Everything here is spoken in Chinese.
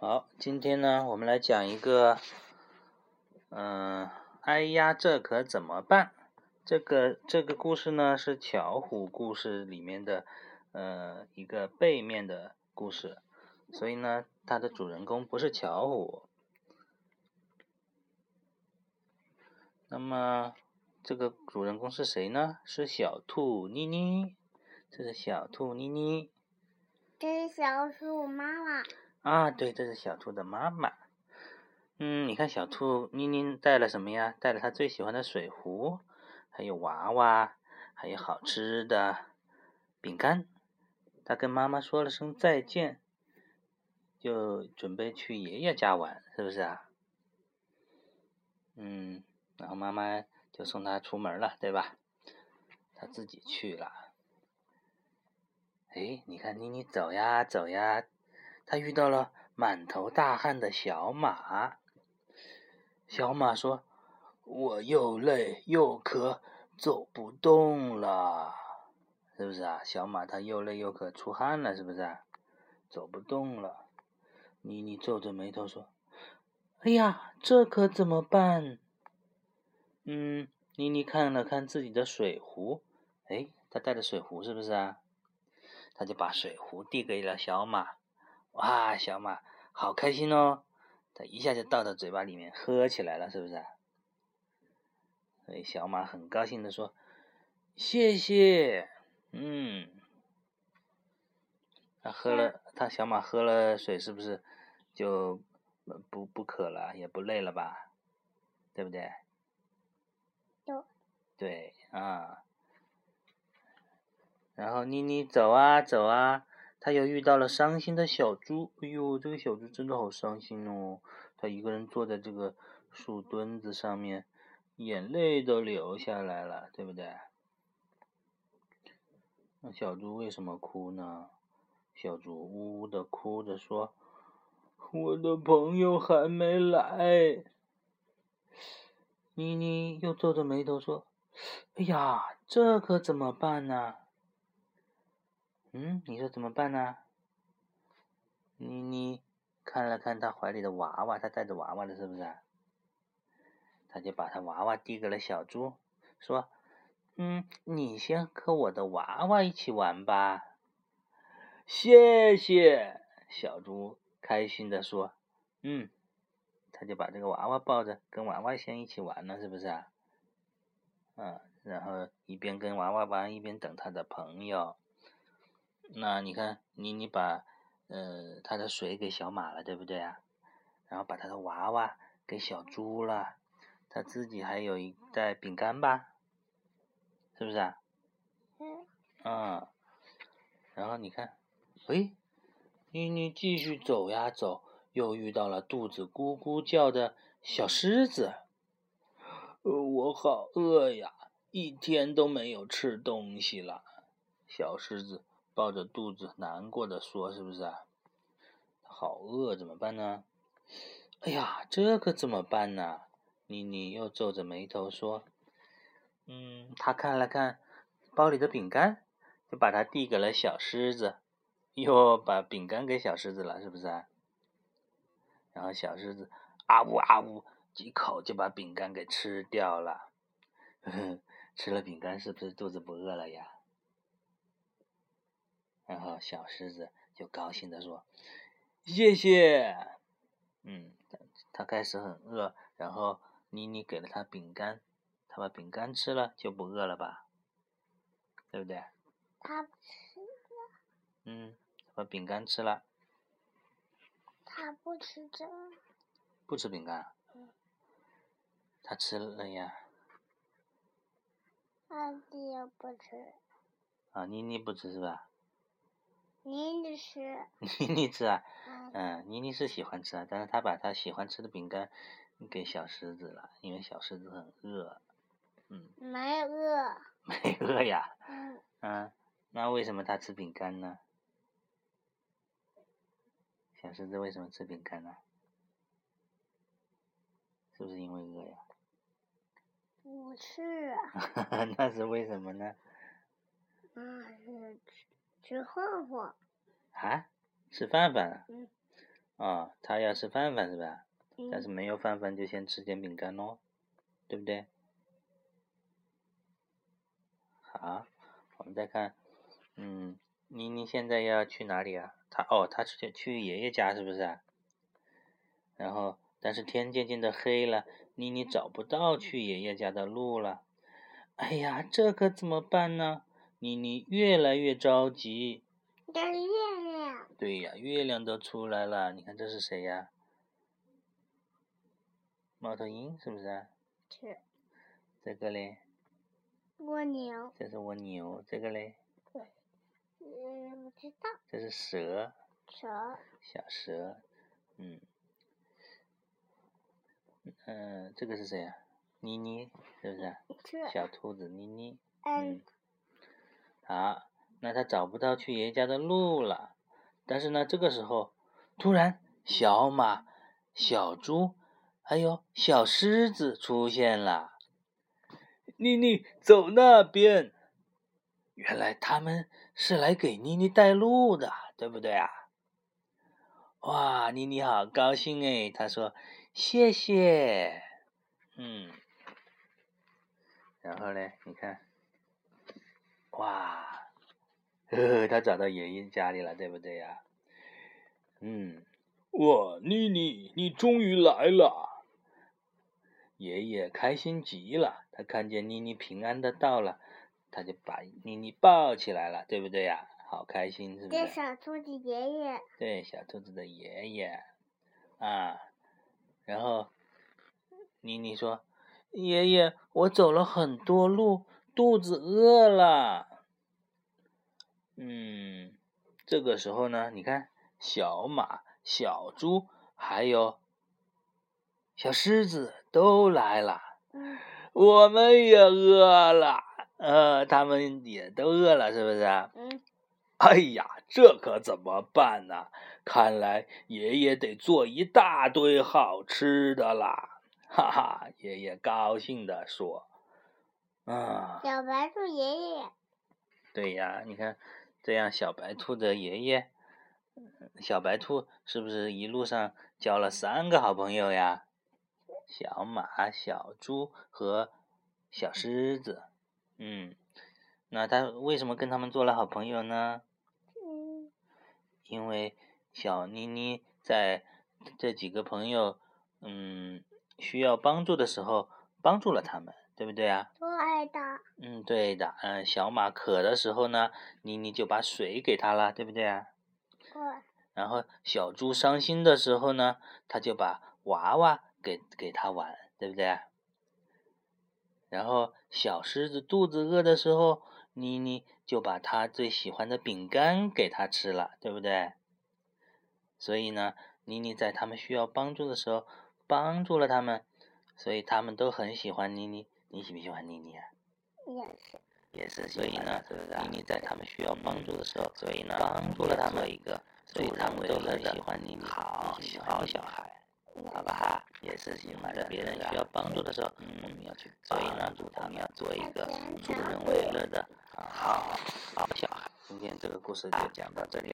好，今天呢，我们来讲一个，嗯，哎呀，这可怎么办？这个这个故事呢，是巧虎故事里面的，呃，一个背面的故事，所以呢，它的主人公不是巧虎。那么，这个主人公是谁呢？是小兔妮妮。这是小兔妮妮。这是小兔妈妈。啊，对，这是小兔的妈妈。嗯，你看小兔妮妮带了什么呀？带了她最喜欢的水壶，还有娃娃，还有好吃的饼干。她跟妈妈说了声再见，就准备去爷爷家玩，是不是啊？嗯，然后妈妈就送她出门了，对吧？她自己去了。哎，你看妮妮走呀走呀。他遇到了满头大汗的小马。小马说：“我又累又渴，走不动了，是不是啊？”小马他又累又渴，出汗了，是不是啊？走不动了。妮妮皱着眉头说：“哎呀，这可怎么办？”嗯，妮妮看了看自己的水壶，哎，他带着水壶是不是啊？他就把水壶递给了小马。哇，小马好开心哦！他一下就倒到嘴巴里面喝起来了，是不是？所以小马很高兴的说：“谢谢。”嗯，他喝了，他小马喝了水，是不是就不不渴了，也不累了吧？对不对？对。对啊。然后妮妮走啊走啊。他又遇到了伤心的小猪，哎呦，这个小猪真的好伤心哦！他一个人坐在这个树墩子上面，眼泪都流下来了，对不对？那小猪为什么哭呢？小猪呜呜的哭着说：“我的朋友还没来。”妮妮又皱着眉头说：“哎呀，这可怎么办呢？”嗯，你说怎么办呢？妮妮看了看他怀里的娃娃，他带着娃娃的，是不是？他就把他娃娃递给了小猪，说：“嗯，你先和我的娃娃一起玩吧。”谢谢，小猪开心的说：“嗯。”他就把这个娃娃抱着，跟娃娃先一起玩了，是不是啊？嗯，然后一边跟娃娃玩，一边等他的朋友。那你看，你你把，呃，他的水给小马了，对不对啊？然后把他的娃娃给小猪了，他自己还有一袋饼干吧？是不是啊？嗯。嗯。然后你看，喂，妮妮继续走呀走，又遇到了肚子咕咕叫的小狮子。呃，我好饿呀，一天都没有吃东西了。小狮子。抱着肚子难过的说：“是不是啊？好饿，怎么办呢？哎呀，这可怎么办呢？”妮妮又皱着眉头说：“嗯，他看了看包里的饼干，就把它递给了小狮子，又把饼干给小狮子了，是不是啊？然后小狮子啊呜啊呜几口就把饼干给吃掉了。呵 呵吃了饼干是不是肚子不饿了呀？”然后小狮子就高兴地说：“谢谢。”嗯，他开始很饿，然后妮妮给了他饼干，他把饼干吃了就不饿了吧？对不对？他吃了。嗯，把饼干吃了。他不吃这。不吃饼干。嗯。他吃了呀。阿弟也不吃。啊，妮妮不吃是吧？妮妮吃，妮妮吃 啊，嗯，妮妮是喜欢吃啊，但是她把她喜欢吃的饼干给小狮子了，因为小狮子很饿，嗯，没饿，没饿呀，嗯，嗯，那为什么它吃饼干呢？小狮子为什么吃饼干呢？是不是因为饿呀？不是，那是为什么呢？那是吃。吃饭饭。啊？吃饭饭？嗯。啊，他要吃饭饭是吧？嗯但是没有饭饭就先吃点饼干咯，对不对？好，我们再看，嗯，妮妮现在要去哪里啊？她哦，她去去爷爷家是不是啊？然后，但是天渐渐的黑了，妮妮找不到去爷爷家的路了。哎呀，这可怎么办呢？妮妮越来越着急。月亮，对呀，月亮都出来了，你看这是谁呀？猫头鹰是不是啊？是这个嘞，蜗牛，这是蜗牛，这个嘞，嗯，不知道，这是蛇，蛇，小蛇，嗯，嗯、这个是谁呀？妮妮，是不是啊？是小兔子妮妮，嗯嗯，啊，那他找不到去爷爷家的路了。但是呢，这个时候突然小马、小猪还有小狮子出现了。妮妮，走那边。原来他们是来给妮妮带路的，对不对啊？哇，妮妮好高兴哎，她说谢谢。嗯，然后呢，你看，哇，呵呵，他找到爷爷家里了，对不对呀、嗯，哇，妮妮，你终于来了！爷爷开心极了，他看见妮妮平安的到了，他就把妮妮抱起来了，对不对呀、好开心，是不这是？小兔子爷爷，对，小兔子的爷爷啊，然后妮妮说：“爷爷，我走了很多路，肚子饿了。”嗯，这个时候呢，你看，小马、小猪还有小狮子都来了。嗯，我们也饿了，呃，他们也都饿了，是不是啊？嗯，哎呀，这可怎么办呢？看来爷爷得做一大堆好吃的啦！哈哈，爷爷高兴地说：“啊，小白兔爷爷，对呀，你看，这样小白兔的爷爷，小白兔是不是一路上交了三个好朋友呀？小马、小猪和小狮子。嗯，那他为什么跟他们做了好朋友呢？嗯，因为小妮妮在这几个朋友，嗯，需要帮助的时候帮助了他们，对不对啊？对的，嗯，对的。嗯，小马渴的时候呢，妮妮就把水给他了，对不对啊？对，然后小猪伤心的时候呢，他就把娃娃给给他玩，对不对啊？然后小狮子肚子饿的时候，妮妮就把他最喜欢的饼干给他吃了，对不对？所以呢，妮妮在他们需要帮助的时候帮助了他们，所以他们都很喜欢妮妮。你喜不喜欢妮妮啊？也是，也是，所以呢，妮妮在他们需要帮助的时候，所以呢，帮助了他们一个，所以他们都很喜欢妮妮，好好小孩，好不好？也是喜欢的，别人需要帮助的时候，嗯，我们要去，所以呢，我们要做一个助人为乐的好好小孩。今天这个故事就讲到这里。